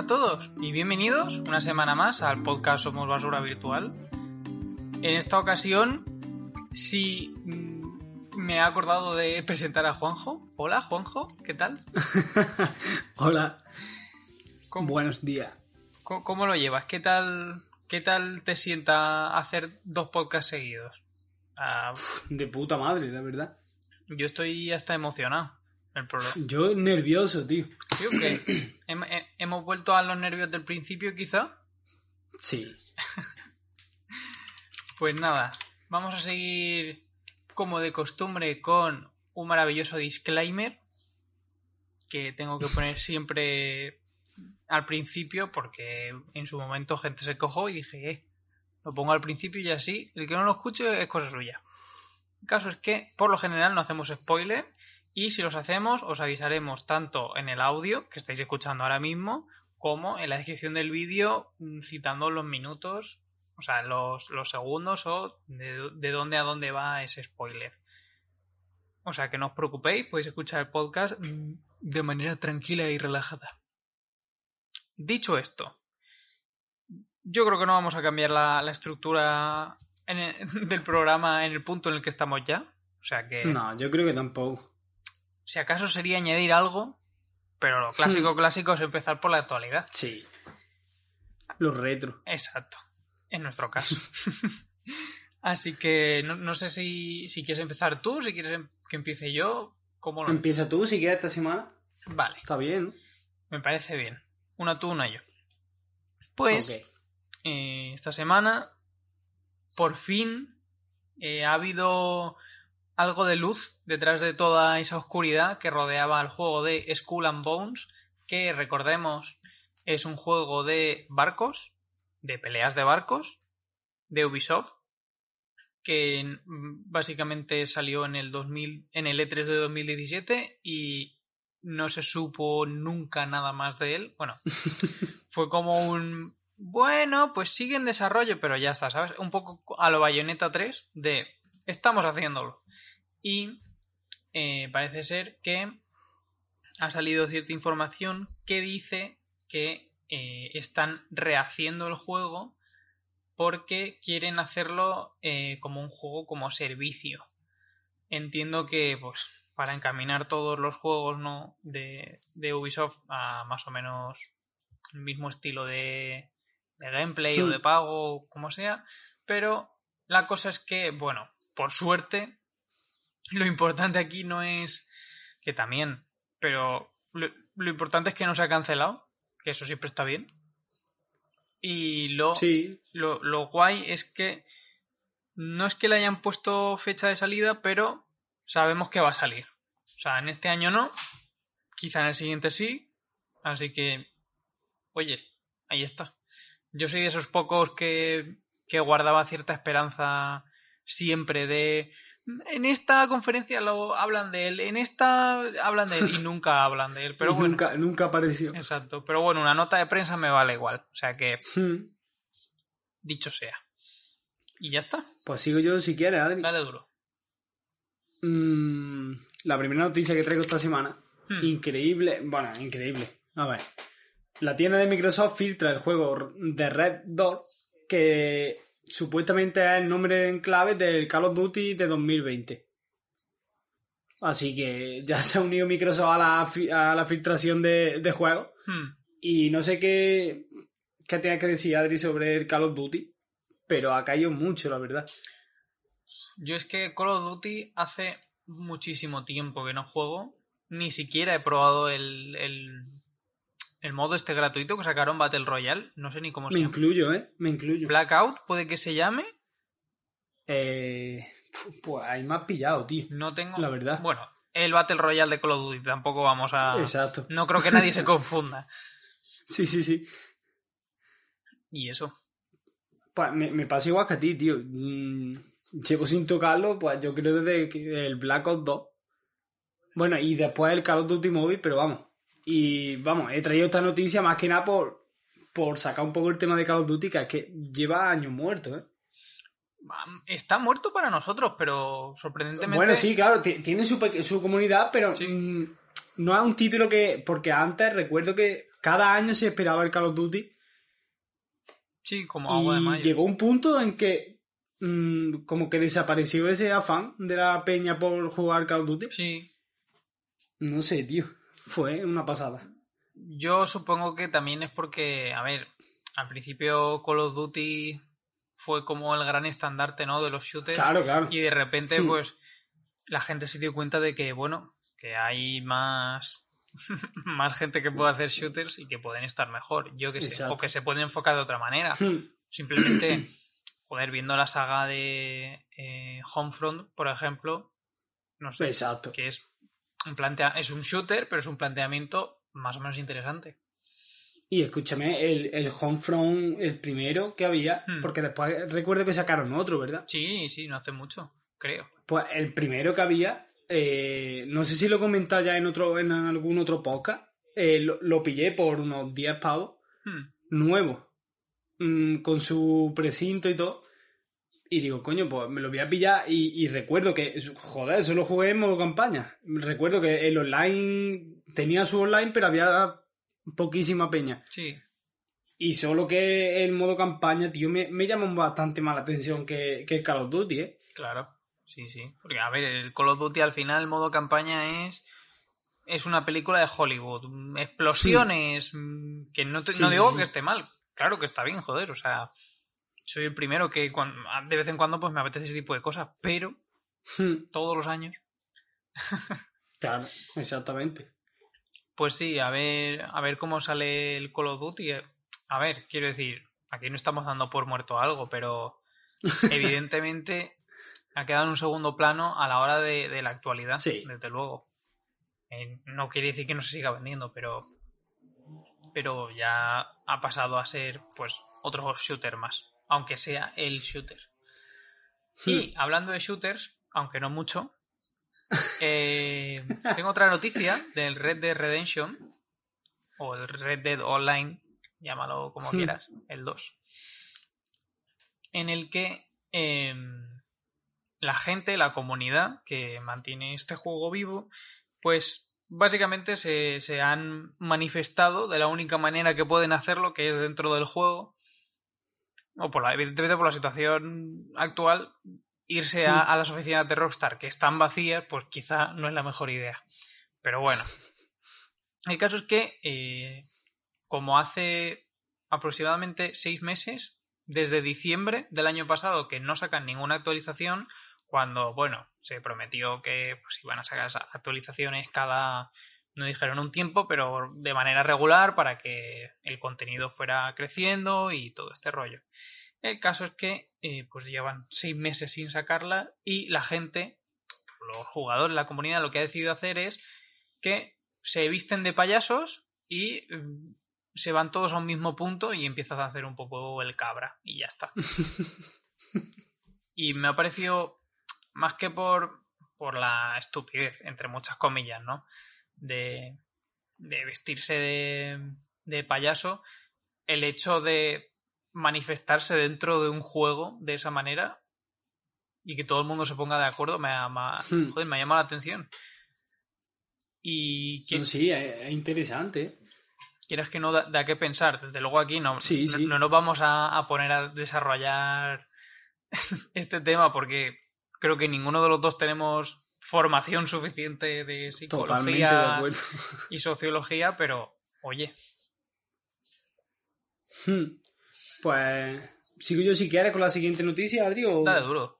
a todos y bienvenidos una semana más al podcast Somos Basura Virtual. En esta ocasión, sí mm, me he acordado de presentar a Juanjo. Hola, Juanjo, ¿qué tal? Hola. ¿Cómo, Buenos días. cómo- cómo lo llevas? ¿Qué tal, ¿Qué tal te sienta hacer dos podcasts seguidos? Ah, De puta madre, la verdad. yo estoy hasta emocionado. El problema. Yo nervioso, tío. Que he- hemos vuelto a los nervios del principio, quizá. Sí. Pues nada, vamos a seguir como de costumbre con un maravilloso disclaimer que tengo que poner siempre al principio porque en su momento gente se cojó y dije, eh, lo pongo al principio y así el que no lo escuche es cosa suya. El caso es que por lo general no hacemos spoiler y si los hacemos os avisaremos tanto en el audio que estáis escuchando ahora mismo como en la descripción del vídeo mm, citando los minutos o sea, los, los segundos o de, de dónde a dónde va ese spoiler. O sea, que no os preocupéis, podéis escuchar el podcast mm, de manera tranquila y relajada. Dicho esto, yo creo que no vamos a cambiar la, la estructura del programa en el punto en el que estamos ya. O sea que, No, yo creo que tampoco. Si acaso sería añadir algo, pero lo clásico clásico es empezar por la actualidad. Sí. Los retro. Exacto, en nuestro caso. Así que no, no sé si, si quieres empezar tú, si quieres em- que empiece yo, ¿cómo lo... Empieza tú si quieres esta semana. Vale, Está bien, ¿no? me parece bien. Una tú, una yo. Pues eh, esta semana, por fin, eh, ha habido algo de luz detrás de toda esa oscuridad que rodeaba al juego de Skull and Bones, que recordemos es un juego de barcos, de peleas de barcos, de Ubisoft, que mm, básicamente salió en el 2000, en el E3 de 2017 y no se supo nunca nada más de él. Bueno, fue como un bueno, pues sigue en desarrollo, pero ya está, ¿sabes? Un poco a lo Bayonetta 3 de estamos haciéndolo. Y eh, parece ser que ha salido cierta información que dice que eh, están rehaciendo el juego porque quieren hacerlo eh, como un juego como servicio. Entiendo que pues para encaminar todos los juegos ¿no? de, de Ubisoft a más o menos el mismo estilo de, de gameplay o de pago, como sea, pero la cosa es que, bueno, por suerte, lo importante aquí no es que también, pero lo, lo importante es que no se ha cancelado, que eso siempre está bien. Y lo, Sí. lo, lo guay es que no es que le hayan puesto fecha de salida, pero sabemos que va a salir. O sea, en este año no, quizá en el siguiente sí, así que, oye, ahí está. Yo soy de esos pocos que, que guardaba cierta esperanza siempre de... En esta conferencia lo hablan de él, en esta hablan de él y nunca hablan de él, pero Y bueno. nunca, nunca apareció. Exacto, pero bueno, una nota de prensa me vale igual, o sea que Hmm. dicho sea. Y ya está, Pues sigo yo si quieres, Adri. dale duro. Mm, la primera noticia que traigo esta semana. Hmm. Increíble. Bueno, increíble. A ver. La tienda de Microsoft filtra el juego de Red Dot que supuestamente es el nombre en clave del Call of Duty de 2020. Así que ya se ha unido Microsoft a la, a la filtración de, de juegos. Hmm. Y no sé qué, qué tenga que decir Adri sobre el Call of Duty, pero ha caído mucho, la verdad. Yo es que Call of Duty hace muchísimo tiempo que no juego. Ni siquiera he probado el, el, el modo este gratuito que sacaron Battle Royale. No sé ni cómo se Me llama. incluyo, ¿eh? Me incluyo. Blackout puede que se llame. Eh, pues ahí me has pillado, tío. No tengo. La verdad. Bueno, el Battle Royale de Call of Duty. Tampoco vamos a. Exacto. No creo que nadie se confunda. Sí, sí, sí. Y eso. Pues me, me pasa igual que a ti, tío. Mm, llevo sin tocarlo, pues yo creo desde el Black Ops 2. Bueno, y después el Call of Duty Mobile, pero vamos. Y vamos, he traído esta noticia más que nada por, por sacar un poco el tema de Call of Duty, que es que lleva años muerto, ¿eh? Está muerto para nosotros, pero sorprendentemente. Bueno, sí, claro, ti- tiene su, su comunidad, pero Sí. no es un título que. Porque antes recuerdo que cada año se esperaba el Call of Duty. Sí, como agua de mayo. llegó un punto en que mm, como que desapareció ese afán de la peña por jugar Call of Duty. Sí. No sé, tío. Fue una pasada. Yo supongo que también es porque, a ver, al principio Call of Duty fue como el gran estandarte, ¿no? De los shooters. Claro, claro. Y de repente, Hmm. pues, la gente se dio cuenta de que, bueno, que hay más, más gente que puede hacer shooters y que pueden estar mejor. Yo que sé. Exacto. O que se pueden enfocar de otra manera. Hmm. Simplemente, joder, viendo la saga de eh, Homefront, por ejemplo, no sé, Exacto. que es un plantea es un shooter, pero es un planteamiento más o menos interesante. Y escúchame, el, el Homefront, el primero que había, Hmm. porque después recuerdo que sacaron otro, ¿verdad? Sí, sí, no hace mucho, creo. Pues el primero que había, eh, no sé si lo he comentado ya en otro, en algún otro podcast, eh, lo, lo pillé por unos 10 pavos, Hmm. nuevo, mm, con su precinto y todo. Y digo, coño, pues me lo voy a pillar. Y, y recuerdo que, joder, eso lo jugué en modo campaña. Recuerdo que el online tenía su online, pero había poquísima peña. Sí, Y solo que el modo campaña, tío, me, me llamó bastante más la atención que, que el Call of Duty, ¿eh? claro. Sí, sí. Porque, a ver, el Call of Duty al final, modo campaña, es. Es una película de Hollywood. Explosiones. mm, Que no, te- Sí, no digo sí. que esté mal. Claro que está bien, joder. O sea, soy el primero que cuan- de vez en cuando pues me apetece ese tipo de cosas. Pero todos los años. Claro, exactamente. Pues sí, a ver, a ver cómo sale el Call of Duty. A ver, quiero decir, aquí no estamos dando por muerto algo, pero evidentemente ha quedado en un segundo plano a la hora de, de la actualidad, Sí. desde luego. Eh, no quiere decir que no se siga vendiendo, pero pero ya ha pasado a ser pues otro shooter más, aunque sea el shooter. Y hablando de shooters, aunque no mucho, eh, tengo otra noticia del Red Dead Redemption, o el Red Dead Online, llámalo como Hmm. quieras, el 2, en el que em, la gente, la comunidad que mantiene este juego vivo, pues básicamente se, se han manifestado de la única manera que pueden hacerlo, que es dentro del juego, o por la, evidentemente por la situación actual, irse a, a las oficinas de Rockstar que están vacías, pues quizá no es la mejor idea. Pero bueno. El caso es que, eh, como hace aproximadamente seis meses, desde diciembre del año pasado, que no sacan ninguna actualización, cuando, bueno, se prometió que pues, iban a sacar esas actualizaciones cada, no dijeron un tiempo, pero de manera regular para que el contenido fuera creciendo y todo este rollo. El caso es que eh, pues llevan seis meses sin sacarla y la gente, los jugadores, la comunidad, lo que ha decidido hacer es que se visten de payasos y mm, se van todos a un mismo punto y empiezan a hacer un poco el cabra y ya está. y me ha parecido, más que por, por la estupidez, entre muchas comillas, ¿no? De, de vestirse de, de payaso, el hecho de manifestarse dentro de un juego de esa manera y que todo el mundo se ponga de acuerdo me ha- Hmm. joder, me ha llamado la atención. Y que, No, sí, es, es interesante. ¿eh? quieras que no da, da que pensar. Desde luego aquí no, Sí, no, nos vamos a, a poner a desarrollar este tema porque creo que ninguno de los dos tenemos formación suficiente de de psicología acuerdo. y sociología, pero oye, Hmm. Pues sigo yo si quieres con la siguiente noticia, Adri. o- dale duro.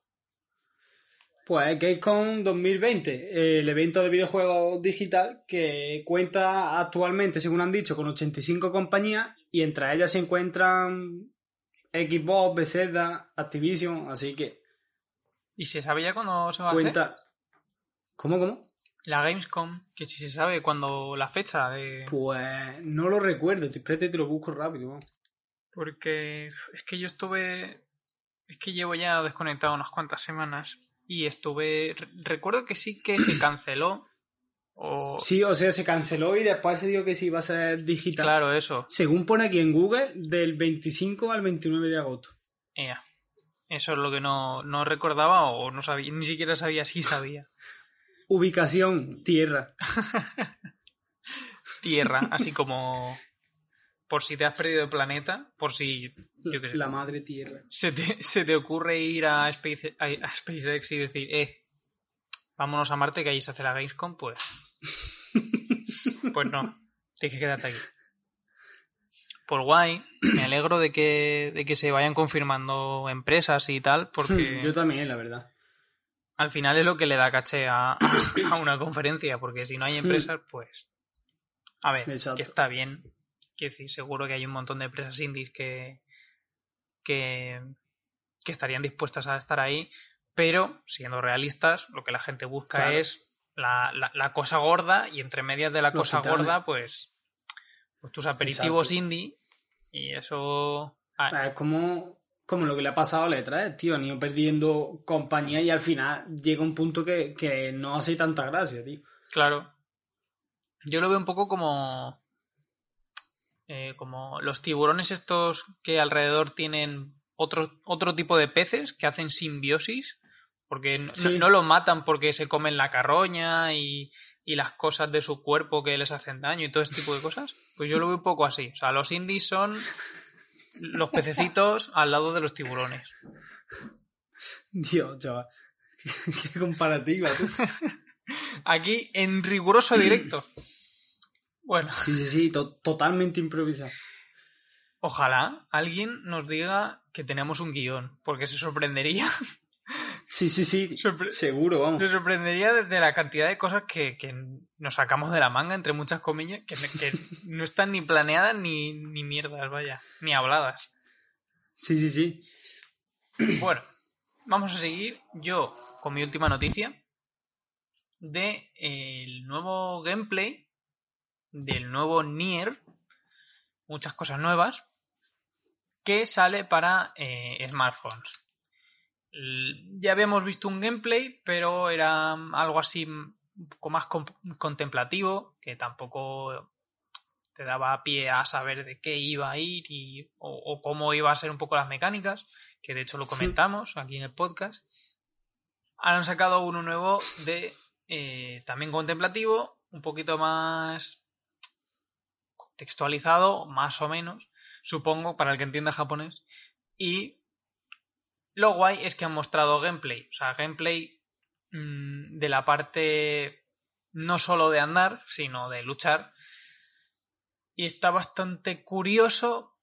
Pues Gamescom 2020, el evento de videojuegos digital que cuenta actualmente, según han dicho, con 85 compañías y entre ellas se encuentran Xbox, Bethesda, Activision, así que ¿Y se sabe ya cuándo se va a hacer? ¿Cómo, cómo? La Gamescom, que si se sabe cuándo la fecha de... Pues no lo recuerdo, te espérate, te lo busco rápido. Porque es que yo estuve. Es que llevo ya desconectado unas cuantas semanas. Y estuve. re- Recuerdo que sí que se canceló. O. Sí, o sea, se canceló y después se dijo que sí iba a ser digital. Claro, eso. Según pone aquí en Google, del 25 al 29 de agosto. Ea. Eso es lo que no, no recordaba o no sabía. Ni siquiera sabía si sabía. Ubicación, tierra. Tierra, así como. por si te has perdido el planeta, por si yo qué sé, La madre tierra. se, te, se te ocurre ir a, Space, a, a SpaceX y decir, eh, vámonos a Marte que ahí se hace la Gamescom, pues. Pues no, tienes que quedarte aquí. Por guay, me alegro de que, de que se vayan confirmando empresas y tal, porque Yo también, la verdad. Al final es lo que le da caché a, a una conferencia, porque si no hay empresas, pues. A ver, Exacto. que está bien. Quiero decir, seguro que hay un montón de empresas indies que, que, que estarían dispuestas a estar ahí, pero siendo realistas, lo que la gente busca Claro. es la, la- la cosa gorda y entre medias de la Los cosa titanes. gorda, pues, pues tus aperitivos Exacto. indie y eso. ah, Es como, como lo que le ha pasado a Letras, tío. Han ido perdiendo compañía y al final llega un punto que, que no hace tanta gracia, tío. Claro. Yo lo veo un poco como. eh, como los tiburones estos que alrededor tienen otro, otro tipo de peces que hacen simbiosis. Porque no, Sí. no los matan porque se comen la carroña y, y las cosas de su cuerpo que les hacen daño y todo ese tipo de cosas. Pues yo lo veo un poco así. O sea, los indies son los pececitos al lado de los tiburones. Dios, chaval. Qué comparativa, tú. Aquí en riguroso directo. Bueno. Sí, sí, sí, to- totalmente improvisado. Ojalá alguien nos diga que tenemos un guion, porque se sorprendería, Sí, sí, sí. Sorpre- Seguro, vamos. se sorprendería de, de la cantidad de cosas que, que nos sacamos de la manga, entre muchas comillas, que, que no están ni planeadas ni, ni mierdas, vaya, ni habladas. Sí, sí, sí. Bueno, vamos a seguir yo con mi última noticia de el nuevo gameplay del nuevo Nier, muchas cosas nuevas, que sale para eh, smartphones. L- Ya habíamos visto un gameplay, pero era algo así un poco más contemplativo, que tampoco te daba pie a saber de qué iba a ir y, o, o cómo iba a ser un poco las mecánicas, que de hecho lo comentamos aquí en el podcast. Han sacado uno nuevo de eh, también contemplativo, un poquito más contextualizado, más o menos, supongo, para el que entienda japonés. Y lo guay es que han mostrado gameplay, o sea, gameplay mm, de la parte no solo de andar, sino de luchar. Y está bastante curioso.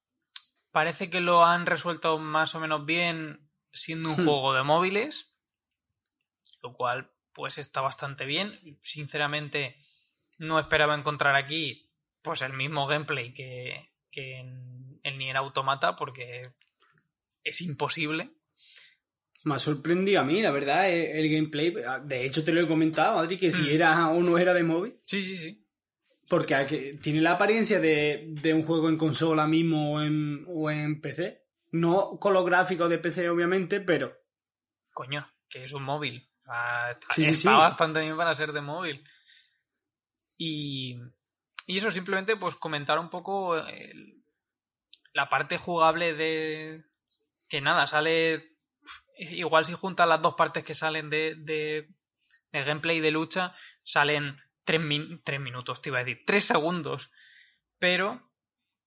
Parece que lo han resuelto más o menos bien siendo un juego de móviles. Lo cual, pues está bastante bien. Sinceramente, no esperaba encontrar aquí pues el mismo gameplay que, que en el Nier Automata, porque es imposible. Me ha sorprendido a mí, la verdad, el, el gameplay. De hecho, te lo he comentado, Adri, que si Mm. era o no era de móvil. Sí, sí, sí. Porque aquí tiene la apariencia de, de un juego en consola mismo o en, o en PC. No con los gráficos de PC, obviamente, pero Coño, que es un móvil. Sea, está Sí, sí. bastante bien para ser de móvil. Y, y eso, simplemente, pues comentar un poco el- la parte jugable de. Que nada, sale. Igual si juntas las dos partes que salen de, de, de gameplay de lucha, salen tres, min- tres minutos, te iba a decir, tres segundos. Pero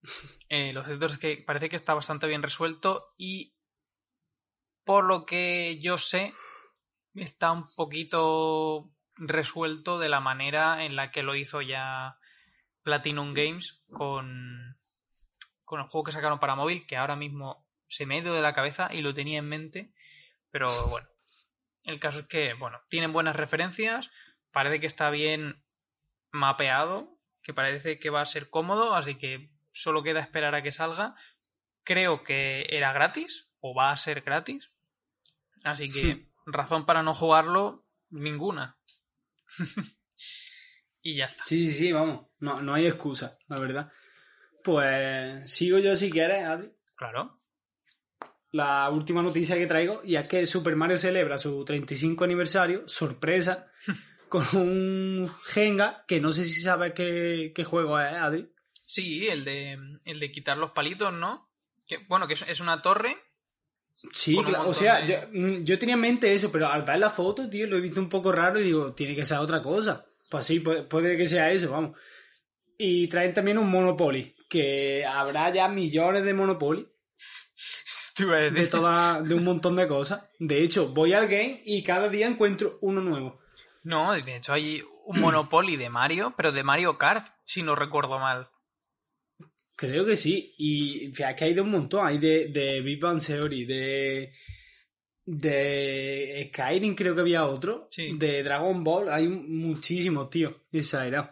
eh, lo cierto es que parece que está bastante bien resuelto y por lo que yo sé, está un poquito resuelto de la manera en la que lo hizo ya Platinum Games con, con el juego que sacaron para móvil, que ahora mismo se me ha ido de la cabeza y lo tenía en mente, pero bueno, el caso es que, bueno, tienen buenas referencias, parece que está bien mapeado, que parece que va a ser cómodo, así que solo queda esperar a que salga. Creo que era gratis, o va a ser gratis, así que razón para no jugarlo, ninguna. y ya está. sí, sí, sí, vamos. No, no hay excusa, la verdad. Pues sigo yo si quieres, Adri. Claro. La última noticia que traigo, y es que Super Mario celebra su 35 aniversario, sorpresa, con un Jenga, que no sé si sabes qué, qué juego es, Adri. Sí, el de, el de quitar los palitos, ¿no? Que, bueno, que es, una torre. Sí, claro, o sea, de- yo, mm, yo tenía en mente eso, pero al ver la foto, tío, lo he visto un poco raro y digo, tiene que ser otra cosa. Pues sí, puede, puede que sea eso, vamos. Y traen también un Monopoly, que habrá ya millones de Monopoly De toda, de un montón de cosas. De hecho, voy al game y cada día encuentro uno nuevo. No, de hecho hay un Monopoly de Mario, pero de Mario Kart, si no recuerdo mal. Creo que sí. Y fíjate que hay de un montón. Hay de, de Big Bang Theory, de. De Skyrim, creo que había otro. Sí. De Dragon Ball. Hay muchísimos, tío. Exagerado.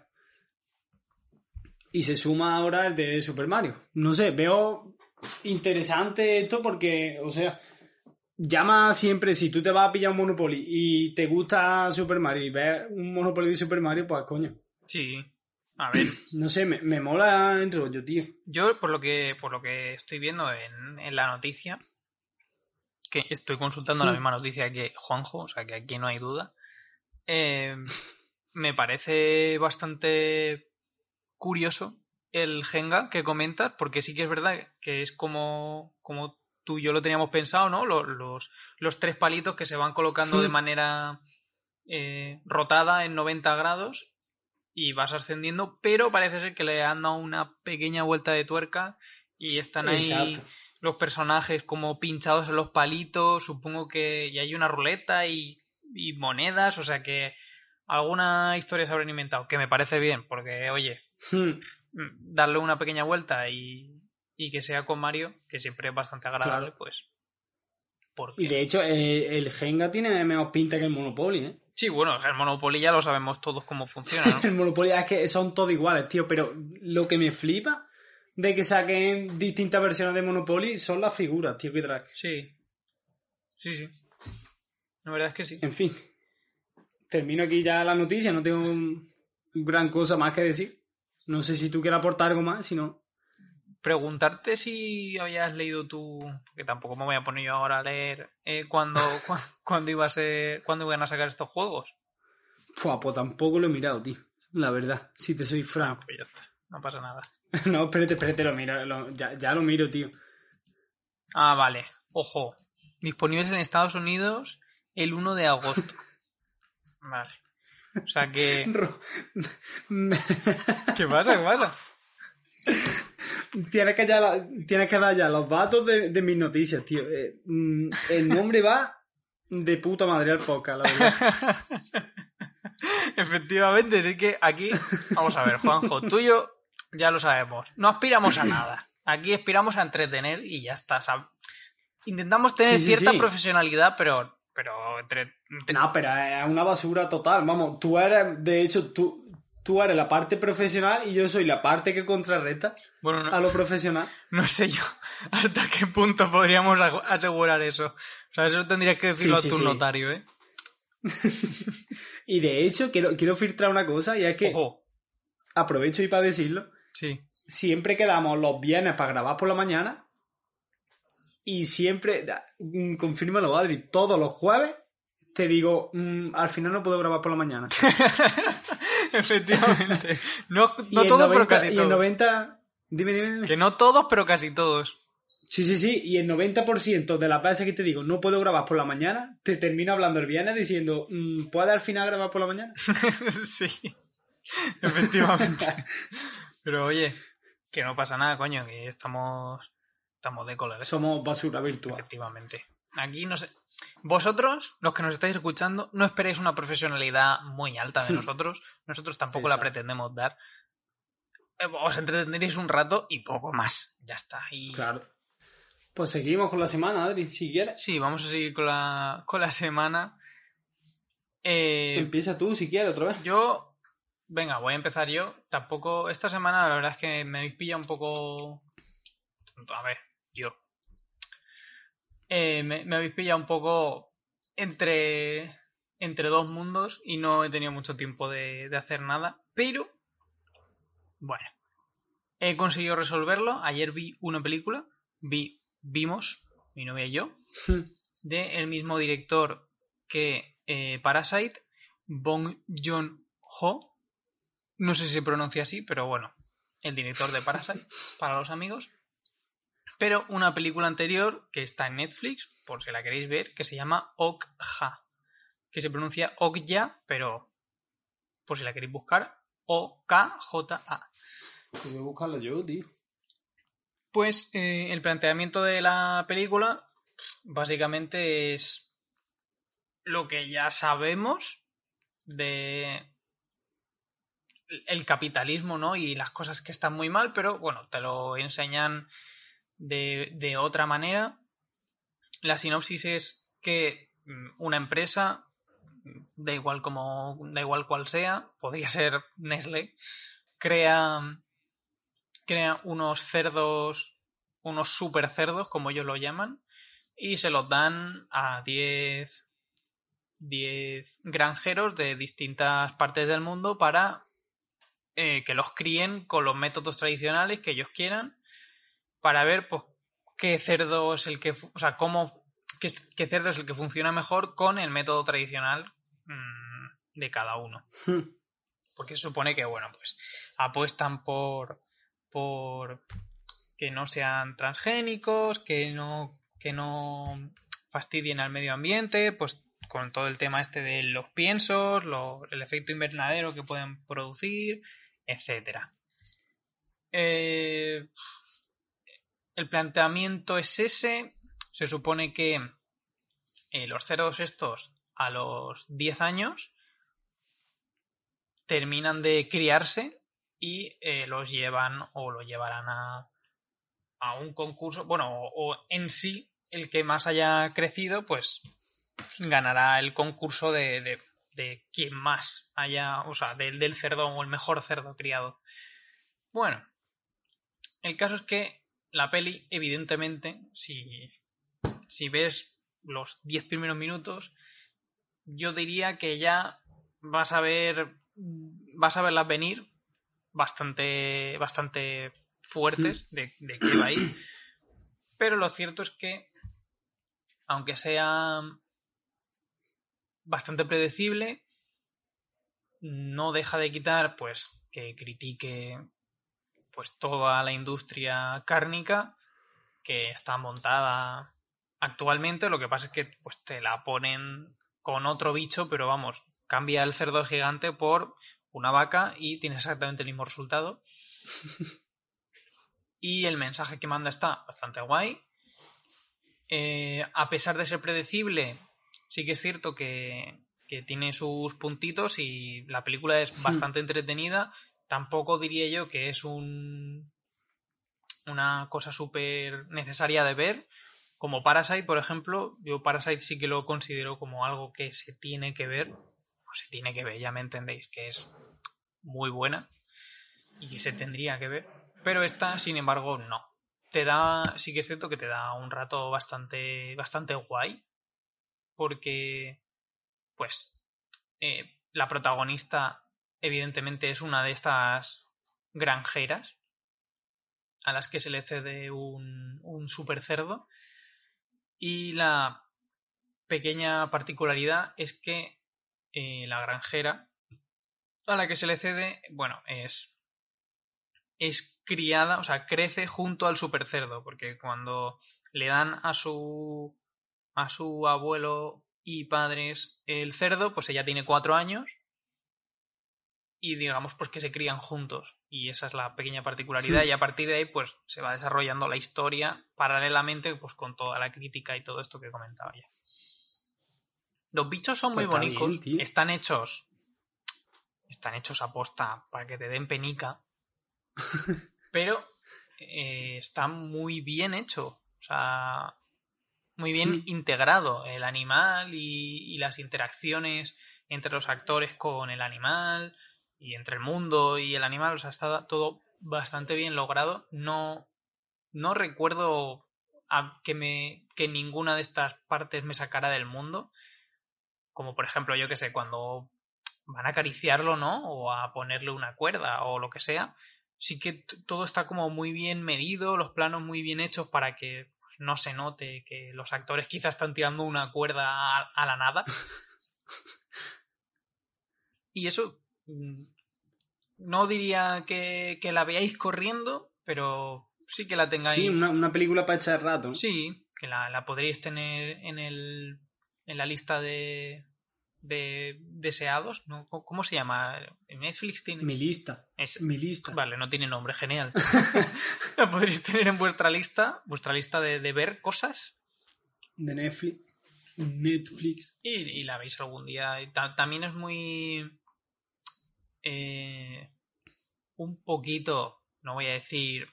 Y se suma ahora el de Super Mario. No sé, veo interesante esto porque, o sea, llama siempre, si tú te vas a pillar un Monopoly y te gusta Super Mario y ves un Monopoly de Super Mario, pues coño. Sí. A ver, No sé, me, me mola el rollo, tío. yo por lo que, por lo que estoy viendo en, en la noticia, que estoy consultando la Hmm. misma noticia que Juanjo, o sea que aquí no hay duda, eh, me parece bastante curioso el Jenga que comentas, porque sí que es verdad que es como, como tú y yo lo teníamos pensado, ¿no? Los, los, los tres palitos que se van colocando de manera eh, rotada en 90 grados y vas ascendiendo, pero parece ser que le han dado una pequeña vuelta de tuerca y están ahí Exacto. los personajes como pinchados en los palitos, supongo que y hay una ruleta y, y monedas, o sea que alguna historia se habrán inventado, que me parece bien, porque oye, Hmm. Mm, darle una pequeña vuelta y, y que sea con Mario, que siempre es bastante agradable, Claro. pues... Porque... Y de hecho, eh, el Jenga tiene menos pinta que el Monopoly, ¿eh? Sí, bueno, el Monopoly ya lo sabemos todos cómo funciona, ¿no? El Monopoly es que son todos iguales, tío. Pero lo que me flipa de que saquen distintas versiones de Monopoly son las figuras, tío, que trae. Sí. Sí, sí. La verdad es que sí. En fin. Termino aquí ya la noticia, no tengo un- gran cosa más que decir. No sé si tú quieres aportar algo más, si no. Preguntarte si habías leído tú, porque tampoco me voy a poner yo ahora a leer eh, cuándo, cua- cuándo iba a ser, cuándo iban a sacar estos juegos. Fua, pues tampoco lo he mirado, tío. La verdad, si te soy franco. Pues ya está, no pasa nada. no, espérate, espérate, lo miro. lo- ya, ya lo miro, tío. Ah, vale. Ojo. Disponibles en Estados Unidos el 1 de agosto. Vale. O sea que... ¿Qué pasa? ¿Qué pasa? Tienes que, ya la- tienes que dar ya los datos de, de mis noticias, tío. Eh, mm, el nombre va de puta madre al podcast, la verdad. Efectivamente, sí que aquí... Vamos a ver, Juanjo, tú y yo ya lo sabemos. No aspiramos a nada. Aquí aspiramos a entretener y ya está. Intentamos tener Sí, sí, cierta sí. profesionalidad, pero... Pero entre... entre- No, pero es una basura total. Vamos, tú eres, de hecho, tú, tú eres la parte profesional y yo soy la parte que contrarresta Bueno, no, a lo profesional. no sé yo hasta qué punto podríamos asegurar eso. O sea, eso tendrías que decirlo Sí, sí, a tu sí. notario, ¿eh? Y de hecho, quiero, quiero filtrar una cosa y es que Ojo. aprovecho y para decirlo. Sí. Siempre quedamos los viernes para grabar por la mañana. Y siempre, mm, confírmalo, Adri, todos los jueves te digo, mm, al final no puedo grabar por la mañana. Efectivamente. No, no todos, 90 pero casi y el todos. 90... Dime, dime, dime. Que no todos, pero casi todos. Sí, sí, sí. Y el 90% de las veces que te digo no puedo grabar por la mañana, te termino hablando el viernes diciendo, mm, ¿puedes al final grabar por la mañana? sí. Efectivamente. Pero oye, que no pasa nada, coño, que estamos, estamos de cola. ¿eh? Somos basura virtual. Efectivamente. Aquí no sé. Vosotros, los que nos estáis escuchando, no esperéis una profesionalidad muy alta de Hmm. nosotros. Nosotros tampoco la pretendemos dar. Eh, Os entretendréis un rato y poco más. Ya está. Y Claro. Pues seguimos con la semana, Adri, si quieres. sí, vamos a seguir con la, con la semana. Eh, Empieza tú, si quieres, otra vez. Yo, venga, voy a empezar yo. Tampoco, esta semana la verdad es que me habéis pillado un poco... A ver, Eh, me, me habéis pillado un poco entre, entre dos mundos y no he tenido mucho tiempo de, de hacer nada. Pero, bueno, he conseguido resolverlo. Ayer vi una película, vi, vimos, mi novia y yo, de el mismo director que eh, Parasite, Bong Joon-ho. No sé si se pronuncia así, pero bueno, el director de Parasite, para los amigos. Pero una película anterior que está en Netflix, por si la queréis ver, que se llama Okja, que se pronuncia Okja, pero por si la queréis buscar, O-K-J-A. Voy a buscarlo yo, tío. Pues eh, el planteamiento de la película básicamente es lo que ya sabemos de el capitalismo, ¿no? Y las cosas que están muy mal, pero bueno, te lo enseñan de, de otra manera. La sinopsis es que mm, una empresa, da igual como, da igual cual sea, podría ser Nestlé, crea, crea unos cerdos, unos super cerdos, como ellos lo llaman, y se los dan a 10 10 granjeros de distintas partes del mundo para eh, que los críen con los métodos tradicionales que ellos quieran para ver pues, qué cerdo es el que, o sea, cómo, qué, cerdo es el que funciona mejor con el método tradicional mm, de cada uno. Hmm. Porque se supone que, bueno, pues apuestan por, por que no sean transgénicos, que no, que no fastidien al medio ambiente, pues con todo el tema este de los piensos, el efecto invernadero que pueden producir, etcétera. Eh, el planteamiento es ese. Se supone que eh, los cerdos estos a los 10 años terminan de criarse y eh, los llevan o lo llevarán a, a un concurso. Bueno, o, en sí, el que más haya crecido, pues, ganará el concurso de, de, de quien más haya, o sea, del, del cerdo o el mejor cerdo criado. Bueno, el caso es que la peli, evidentemente, si, si ves los 10 primeros minutos, yo diría que ya vas a ver vas a verlas venir bastante bastante fuertes de, de qué va a ir. Pero lo cierto es que, aunque sea bastante predecible, no deja de quitar, pues, que critique pues toda la industria cárnica que está montada actualmente. Lo que pasa es que pues te la ponen con otro bicho, pero vamos, cambia el cerdo gigante por una vaca y tiene exactamente el mismo resultado. y el mensaje que manda está bastante guay. Eh, a pesar de ser predecible, sí que es cierto que, que tiene sus puntitos y la película es hmm. bastante entretenida. Tampoco diría yo que es un una cosa súper necesaria de ver. Como Parasite, por ejemplo, yo Parasite sí que lo considero como algo que se tiene que ver. O se tiene que ver, ya me entendéis, que es muy buena y que se tendría que ver. Pero esta, sin embargo, no. Te da, sí que es cierto que te da un rato bastante, bastante guay porque, pues, eh, la protagonista evidentemente es una de estas granjeras a las que se le cede un, super cerdo y la pequeña particularidad es que eh, la granjera a la que se le cede, bueno, es es criada, o sea, crece junto al super cerdo, porque cuando le dan a su a su abuelo y padres el cerdo, pues ella tiene cuatro años y digamos pues que se crían juntos. Y esa es la pequeña particularidad. Y a partir de ahí pues se va desarrollando la historia paralelamente pues con toda la crítica y todo esto que comentaba ya. Los bichos son muy pues bonitos, están hechos están hechos a posta para que te den penica, pero eh, está muy bien hecho, o sea, muy bien integrado el animal y, las interacciones entre los actores con el animal y entre el mundo y el animal. O sea, está todo bastante bien logrado. No, no recuerdo que, me, que ninguna de estas partes me sacara del mundo. Como por ejemplo, yo que sé, cuando van a acariciarlo, ¿no? O a ponerle una cuerda o lo que sea. Sí que todo está como muy bien medido, los planos muy bien hechos para que no se note que los actores quizás están tirando una cuerda a, la nada. y eso no diría que, la veáis corriendo, pero sí que la tengáis. Sí, una, película para echar rato. Sí, que la, la podréis tener en, el, en la lista de, de deseados, ¿no? ¿Cómo- ¿Cómo se llama? Netflix tiene... Mi lista. Es- Mi lista. Vale, no tiene nombre, genial. La podréis tener en vuestra lista, vuestra lista de, de ver cosas De Netflix. Netflix. y, y la veis algún día. Ta- también es muy... eh, un poquito, no voy a decir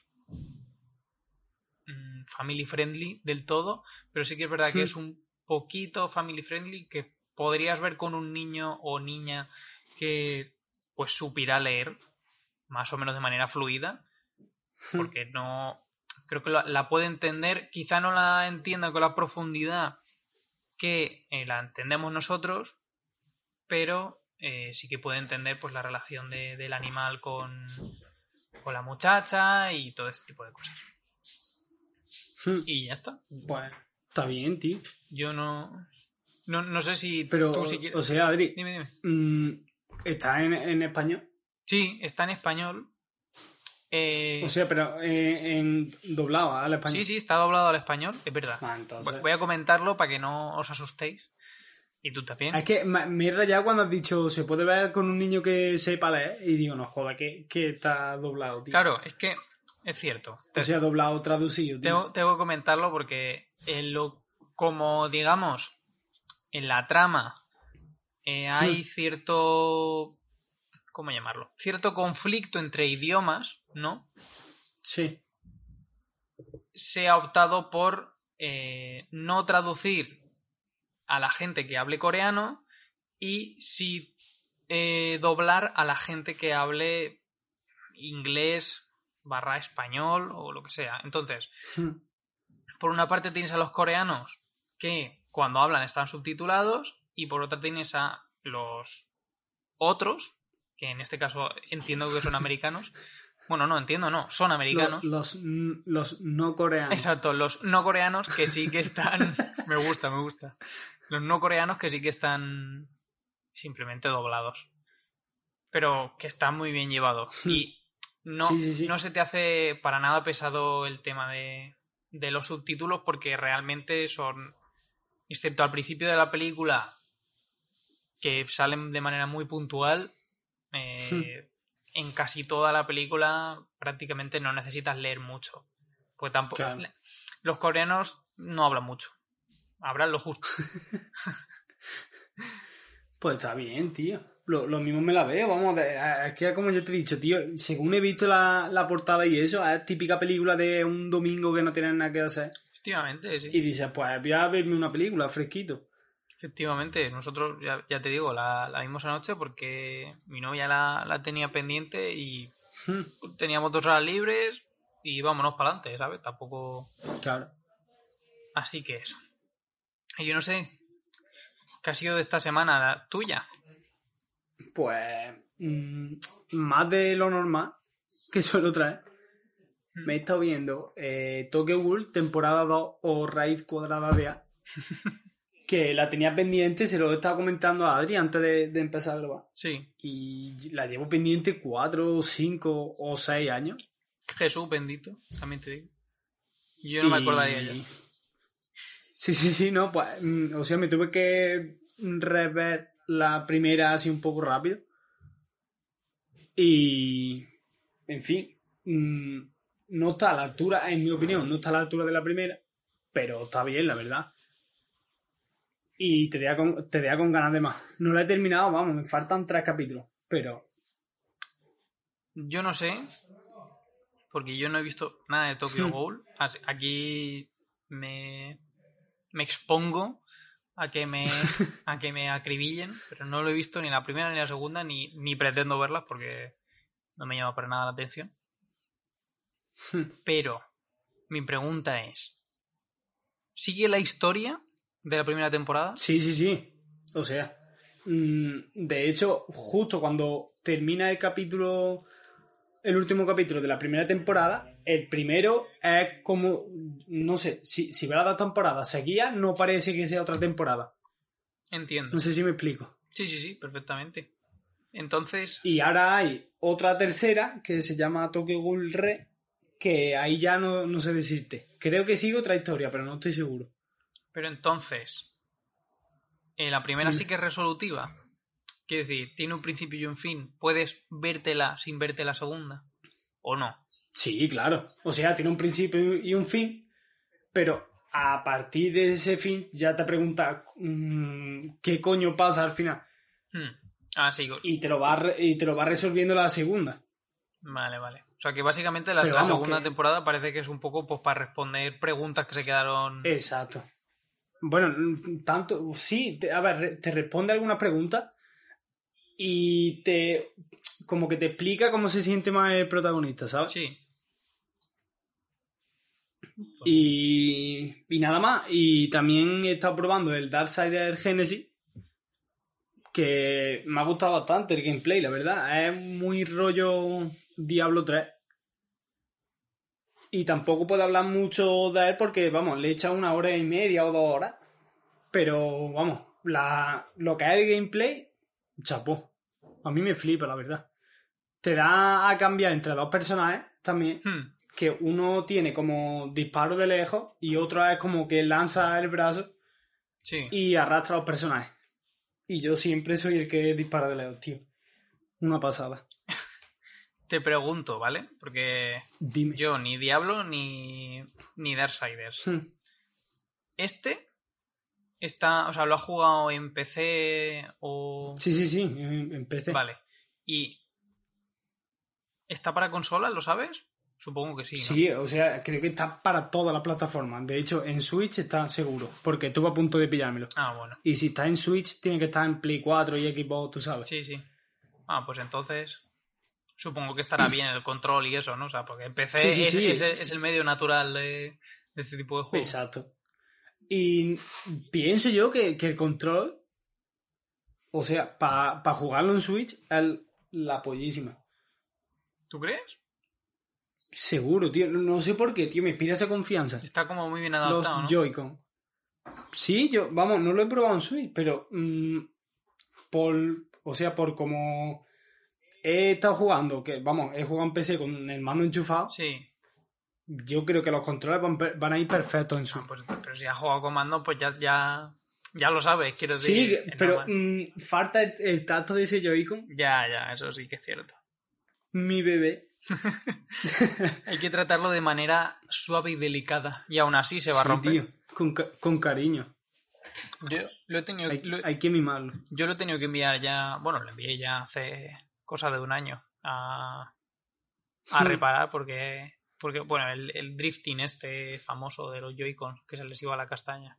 mm, family friendly del todo, pero sí que es verdad que Hmm. es un poquito family friendly que podrías ver con un niño o niña que pues supiera leer más o menos de manera fluida Hmm. porque no creo que la, la puede entender quizá no la entienda con la profundidad que eh, la entendemos nosotros pero eh, sí que puede entender pues la relación de- del animal con, con la muchacha y todo ese tipo de cosas Hmm. y ya está Pues está bien, tío. yo no no, no sé si Pero, tú si quieres o sea, Adri, dime dime mm, ¿está en, en español? sí está en español Eh, O sea, pero eh, en doblado al español. sí sí está doblado al español es verdad Ah, entonces... Voy a comentarlo para que no os asustéis. Y tú también. Es que me, he rayado cuando has dicho se puede ver con un niño que sepa leer y digo, no joda, que, que está doblado, tío. Claro, es que es cierto. Te- O sea, doblado, traducido, tío. tengo, tengo que comentarlo porque en lo, como digamos, en la trama eh, hay cierto... ¿Cómo llamarlo? Cierto conflicto entre idiomas, ¿no? Sí. se ha optado por eh, no traducir a la gente que hable coreano y sí eh, doblar a la gente que hable inglés barra español o lo que sea. Entonces, Hmm. por una parte tienes a los coreanos que cuando hablan están subtitulados y por otra tienes a los otros, que en este caso entiendo que son americanos. Bueno, no entiendo, no, son americanos. Los, los, los no coreanos. Exacto, los no coreanos que sí que están. me gusta, me gusta. Los no coreanos que sí que están simplemente doblados. Pero que están muy bien llevados. Y no, Sí, sí, sí. no se te hace para nada pesado el tema de, de los subtítulos porque realmente son. Excepto al principio de la película, que salen de manera muy puntual. eh, en casi toda la película prácticamente no necesitas leer mucho. Pues tampoco. Claro. Los coreanos no hablan mucho. Hablan lo justo. Pues está bien, tío. Lo, lo mismo me la veo, vamos, es que como yo te he dicho, tío, según he visto la, la portada y eso, es típica película de un domingo que no tienes nada que hacer. Efectivamente, sí. Y dices, pues voy a verme una película, fresquito. Efectivamente, nosotros, ya, ya te digo, la, la vimos anoche porque mi novia la, la tenía pendiente y Hmm, teníamos dos horas libres y vámonos para adelante, ¿sabes? Tampoco. Claro. Así que eso. Y yo no sé qué ha sido de esta semana la tuya. Pues mm, más de lo normal que suelo traer. Me he estado viendo eh, Tokyo Ghoul, temporada 2 o Raíz Cuadrada de A. que la tenía pendiente, se lo he estado comentando a Adri antes de, de empezar a grabar. Sí, Y la llevo pendiente 4, 5 o 6 años. Jesús bendito, también te digo. Yo no me Y- acordaría ya. Sí, sí, sí, no, pues, mm, o sea, me tuve que rever la primera así un poco rápido. Y, en fin, mm, no está a la altura, en mi opinión, no está a la altura de la primera, pero está bien, la verdad. Y te deja con, te deja con ganas de más. No la he terminado, vamos, me faltan tres capítulos, pero Yo no sé, porque yo no he visto nada de Tokyo. Ghoul. Aquí me, me expongo a que me, a que me acribillen, pero no lo he visto ni la primera ni la segunda, ni, ni pretendo verlas porque no me llama para nada la atención. Pero mi pregunta es, ¿sigue la historia de la primera temporada? Sí, sí, sí. O sea, mm, de hecho, justo cuando termina el capítulo, el último capítulo de la primera temporada, el primero es como, no sé, si, si ves las dos temporadas seguidas, no parece que sea otra temporada. Entiendo. No sé si me explico. Sí, sí, sí, perfectamente. Entonces, Y ahora hay otra tercera que se llama Tokyo Ghoul Re, que ahí ya no, no sé decirte. Creo que sigue otra historia, pero no estoy seguro. pero entonces, Eh, la primera Dime. sí que es resolutiva. Quiero decir, tiene un principio y un fin. Puedes vértela sin verte la segunda. ¿O no? Sí, claro. O sea, tiene un principio y un fin, pero a partir de ese fin ya te preguntas mm, qué coño pasa al final. Hmm. Ah, sí. Y te lo va, y te lo va resolviendo la segunda. Vale, vale. O sea que básicamente la, la segunda que- temporada parece que es un poco pues para responder preguntas que se quedaron. Exacto. Bueno, tanto, sí, te- a ver, te responde algunas preguntas y te, como que te explica cómo se siente más el protagonista, ¿sabes? Sí. Y, y nada más. Y también he estado probando el Darksider Genesis. Que me ha gustado bastante el gameplay, la verdad. Es muy rollo Diablo 3. Y tampoco puedo hablar mucho de él porque, vamos, le he echado una hora y media o dos horas. Pero, vamos, la, lo que es el gameplay, chapó. A mí me flipa, la verdad. Te da a cambiar entre dos personajes también Hmm. que uno tiene como disparo de lejos y otro es como que lanza el brazo Sí. y arrastra a los personajes. Y yo siempre soy el que dispara de lejos, tío. Una pasada. Te pregunto, ¿vale? Porque Dime. yo ni Diablo ni, ni Darksiders. Hmm. Este está, o sea, lo has jugado en PC o... Sí, sí, sí, em- empecé. Vale. ¿Y está para consola, lo sabes? Supongo que sí, ¿no? Sí, o sea, creo que está para todas las plataformas. De hecho, en Switch está seguro, porque estuve a punto de pillármelo. Ah, bueno. Y si está en Switch, tiene que estar en Play 4 y Xbox, tú sabes. Sí, sí. Ah, pues entonces supongo que estará bien el control y eso, ¿no? O sea, porque en PC Sí, sí, es, sí. es- es el medio natural de, de este tipo de juegos. Exacto. Y pienso yo que, que el control, o sea, para jugarlo en Switch, es la pollísima. ¿Tú crees? Seguro, tío. No sé por qué, tío. Me inspira esa confianza. Está como muy bien Los adaptado, ¿no? Joy-Con. Sí, yo, vamos, no lo he probado en Switch, pero mm, por, o sea, por como he estado jugando, que vamos, he jugado en PC con el mando enchufado, Sí. Yo creo que los controles van, van a ir perfectos en Ah, Switch. pues, pero si has jugado con mando, pues ya, ya, ya lo sabes, quiero decir. Sí, pero mm, falta el, el tacto de ese Joy-Con. Ya, ya, eso sí que es cierto. Mi bebé. Hay que tratarlo de manera suave y delicada. Y aún así se va a Sí, romper. tío, con, con cariño. Yo lo he tenido. Hay, lo- hay que mimarlo. Yo lo he tenido que enviar ya, bueno, lo envié ya hace cosa de un año a, a Hmm. reparar porque, porque bueno, el, el drifting este famoso de los Joy-Con que se les iba a la castaña.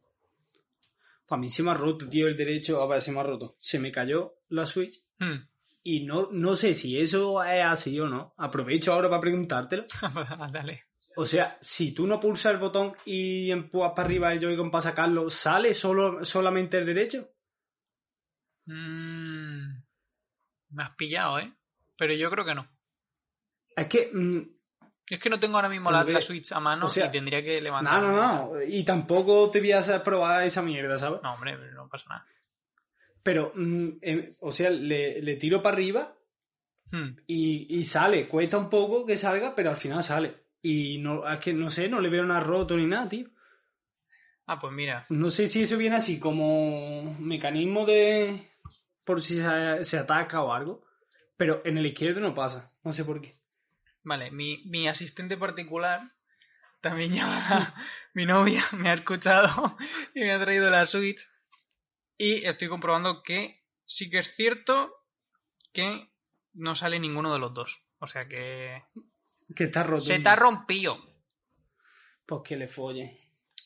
A mí se me ha roto, tío, el derecho. A ver, se me ha roto. Se me cayó la Switch Hmm. y no, no sé si eso es así o no. Aprovecho ahora para preguntártelo. Dale. O sea, si tú no pulsas el botón y empujas para arriba el Joy-Con para sacarlo, ¿sale solo, solamente el derecho? Mm, me has pillado, ¿eh? Pero yo creo que no. Es que... mm, Es que no tengo ahora mismo la, la Switch a mano o sea, y tendría que no, levantar. no, no. Y tampoco te voy a hacer probar esa mierda, ¿sabes? No, hombre, no pasa nada. Pero, mm, em, o sea, le, le tiro para arriba Hmm. y, y sale. Cuesta un poco que salga, pero al final sale. Y no, es que no sé, no le veo nada roto ni nada, tío. Ah, pues mira. No sé si eso viene así como mecanismo de... por si se, se ataca o algo. Pero en el izquierdo no pasa. No sé por qué. Vale, mi, mi asistente particular, también llamada mi novia, me ha escuchado y me ha traído la Switch. Y estoy comprobando que sí que es cierto que no sale ninguno de los dos. O sea que Que está roto. se ha rompido. Pues que le folle.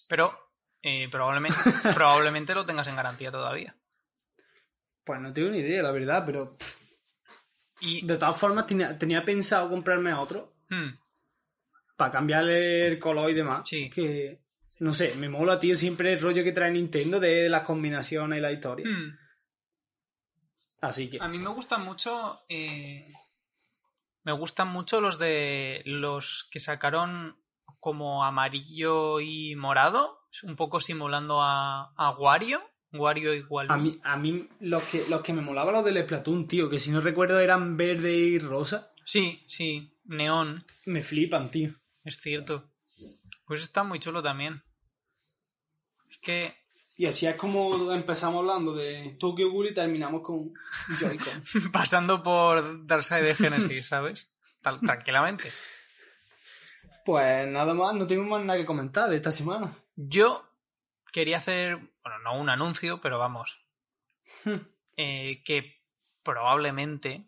Pero eh, probablemente, probablemente lo tengas en garantía todavía. Pues no tengo ni idea, la verdad, pero pff, Y de todas formas tenía, tenía pensado comprarme otro hmm, para cambiarle el color y demás. Sí. Que, no sé, me mola, tío, siempre el rollo que trae Nintendo de las combinaciones y la historia. hmm. Así que, A mí me gustan mucho. eh, me gustan mucho los de. los que sacaron como amarillo y morado. Un poco simulando a, a Wario. Wario igual. a mí, a mí los, que, los que me molaban los del Splatoon, tío, que si no recuerdo eran verde y rosa, Sí, sí. Neón. me flipan, tío. Es cierto. Pues está muy chulo también. Es que. Y así es como empezamos hablando de Tokyo Ghoul y terminamos con Joy-Con. Pasando por Darkseid de Genesis, ¿sabes? Tranquilamente. Pues nada más, no tengo más nada que comentar de esta semana. Yo quería hacer, bueno, no un anuncio, pero vamos, eh, que probablemente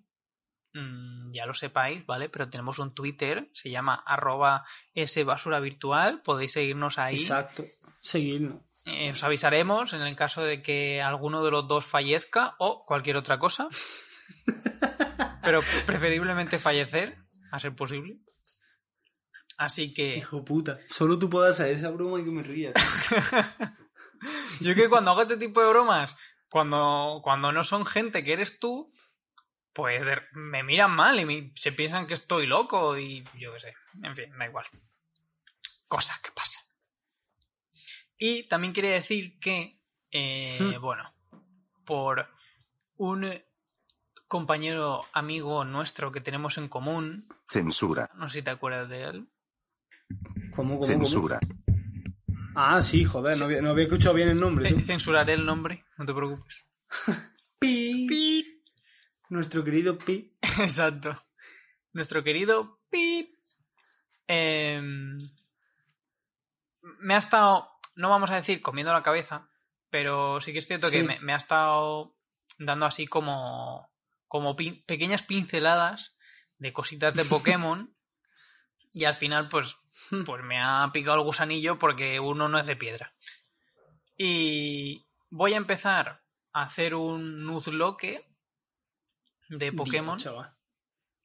mm, ya lo sepáis, ¿vale? Pero tenemos un Twitter, se llama arroba sbasura virtual, podéis seguirnos ahí. Exacto. Seguirnos. Eh, os avisaremos en el caso de que alguno de los dos fallezca o cualquier otra cosa. Pero preferiblemente fallecer, a ser posible. Así que Hijo puta. Solo tú puedes hacer esa broma y que me ría. yo que cuando hago este tipo de bromas, cuando, cuando no son gente que eres tú, pues me miran mal y me- se piensan que estoy loco y yo qué sé. En fin, da igual. Cosas que pasan. Y también quería decir que, eh, Hmm. bueno, por un compañero amigo nuestro que tenemos en común, Censura. no sé si te acuerdas de él, ¿Cómo, cómo, cómo? Censura. Ah, sí, joder, no había, no había escuchado bien el nombre. Tú. censuraré el nombre, no te preocupes. Pi. Nuestro querido Pi. Exacto. Nuestro querido Pip. em, me ha estado, no vamos a decir comiendo la cabeza, pero sí que es cierto que me, me ha estado dando así como, como pin- pequeñas pinceladas de cositas de Pokémon. Y al final, pues, pues me ha picado el gusanillo porque uno no es de piedra. Y voy a empezar a hacer un Nuzlocke de Pokémon Dios,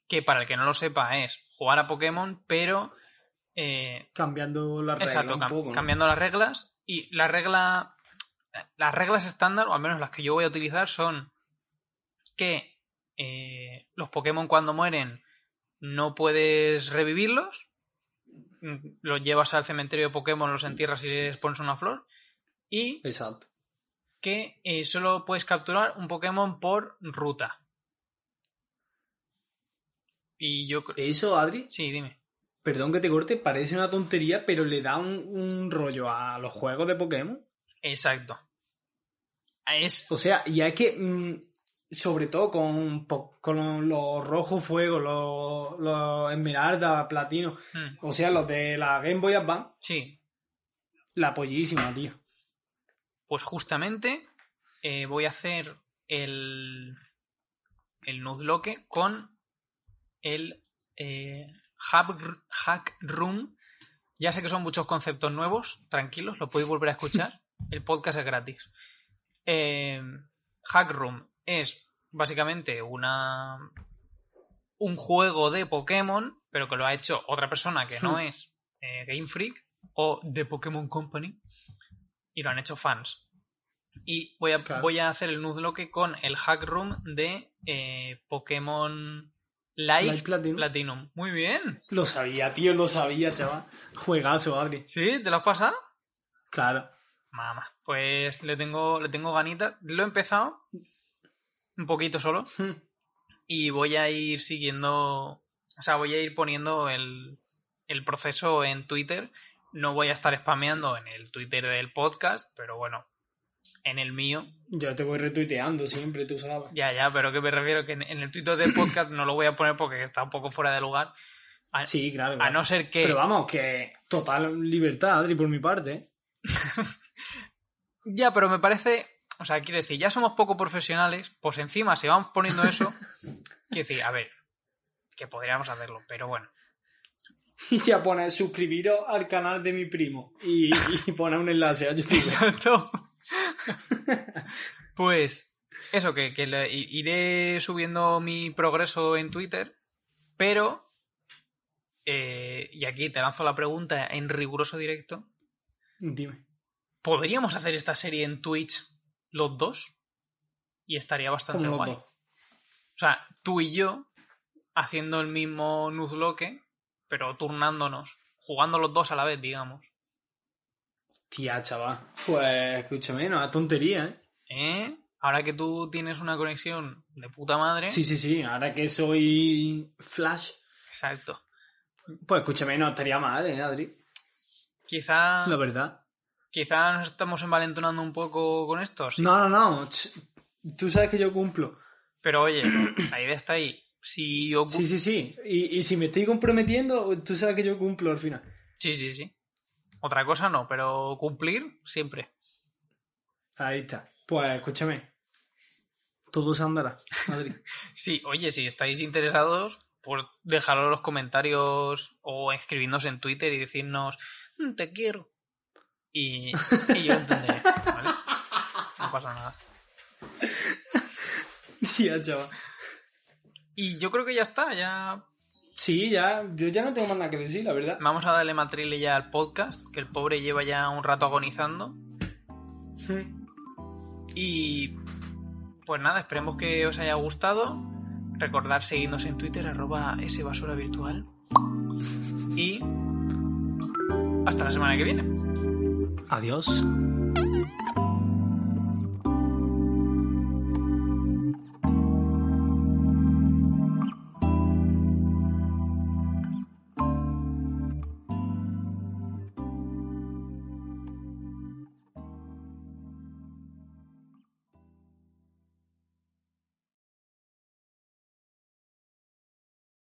que para el que no lo sepa es jugar a Pokémon, pero eh, Cambiando la regla exacto, cambiando las reglas. Y la regla las reglas estándar, o al menos las que yo voy a utilizar son que eh, los Pokémon cuando mueren no puedes revivirlos, mm, los llevas al cementerio de Pokémon, los entierras y les pones una flor y Exacto. que eh, solo puedes capturar un Pokémon por ruta. Y yo Eso, Adri, Sí, dime. perdón que te corte, parece una tontería, pero le da un, un rollo a los juegos de Pokémon. Exacto. Es. O sea, y es que, mm, sobre todo con, con los rojos fuego, los, los esmeralda, platino, mm, o sea, los de la Game Boy Advance, Sí, la pollísima, tío. pues justamente eh, voy a hacer el. El con el eh, Hack Room. Ya sé que son muchos conceptos nuevos, tranquilos, lo podéis volver a escuchar. El podcast es gratis. Eh, Hack Room es básicamente una un juego de Pokémon, pero que lo ha hecho otra persona que no Hmm. es eh, Game Freak o The Pokémon Company y lo han hecho fans. Y voy a, Claro. voy a hacer el Nuzlocke con el Hack Room de eh, Pokémon Live, Live Platinum. Platinum. Muy bien. Lo sabía, tío, lo sabía, chaval. Juegazo, Adri. ¿Sí? ¿Te lo has pasado? Claro. Mamá, pues le tengo, le tengo ganitas. Lo he empezado un poquito solo y voy a ir siguiendo, o sea, voy a ir poniendo el, el proceso en Twitter. No voy a estar spameando en el Twitter del podcast, pero bueno, en el mío, Yo te voy retuiteando siempre, tú sabes. ya, ya, pero que me refiero que en, en el Twitter del podcast no lo voy a poner porque está un poco fuera de lugar. A, Sí, claro. a claro. no ser que... Pero vamos, que total libertad, Adri, por mi parte. Ya, pero me parece, o sea, quiero decir, ya somos poco profesionales, pues encima si vamos poniendo eso, quiero decir, a ver, que podríamos hacerlo, pero bueno. Y ya pone suscribiros al canal de mi primo. Y, y pone un enlace a YouTube. Exacto. pues eso, que, que le- iré subiendo mi progreso en Twitter, pero, eh, y aquí te lanzo la pregunta en riguroso directo, Dime. ¿podríamos hacer esta serie en Twitch los dos? Y estaría bastante guay. O sea, tú y yo haciendo el mismo Nuzlocke, pero turnándonos, jugando los dos a la vez, digamos. Tía, chaval. Pues escúchame, no es tontería, ¿eh? ¿Eh? Ahora que tú tienes una conexión de puta madre. Sí, sí, sí. Ahora que soy Flash, Exacto. pues escúchame, no estaría mal, ¿eh, Adri? Quizá. La verdad. Quizá nos estamos envalentonando un poco con esto, sí. No, no, no. Tú sabes que yo cumplo. Pero oye, la idea está ahí. Si ocu- Sí, sí, sí. Y, y si me estoy comprometiendo, tú sabes que yo cumplo al final. sí, sí, sí. Otra cosa no, pero cumplir siempre. Ahí está. Pues escúchame. Todo se andará. Madrid. Sí, oye, si estáis interesados, pues dejadlo en los comentarios o escribirnos en Twitter y decirnos "Mm, te quiero. Y, y yo entenderé, ¿vale? No pasa nada. ya, chaval. Y yo creo que ya está, ya Sí, ya. Yo ya no tengo más nada que decir, la verdad. vamos a darle matrile ya al podcast, que el pobre lleva ya un rato agonizando. Y pues nada, esperemos que os haya gustado. Recordad seguirnos en Twitter, arroba sbasura virtual. Y hasta la semana que viene. Adiós.